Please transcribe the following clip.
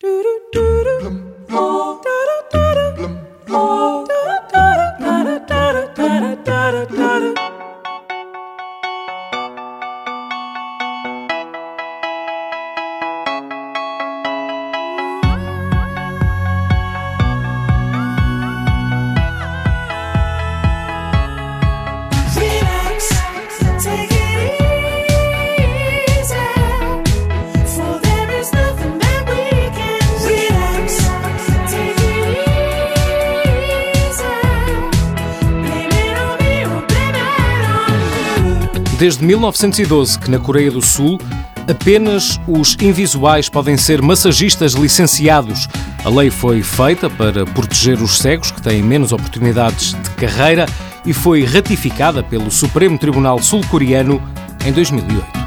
Do do do do. Desde 1912 que na Coreia do Sul apenas os invisuais podem ser massagistas licenciados. A lei foi feita para proteger os cegos que têm menos oportunidades de carreira e foi ratificada pelo Supremo Tribunal Sul-Coreano em 2008.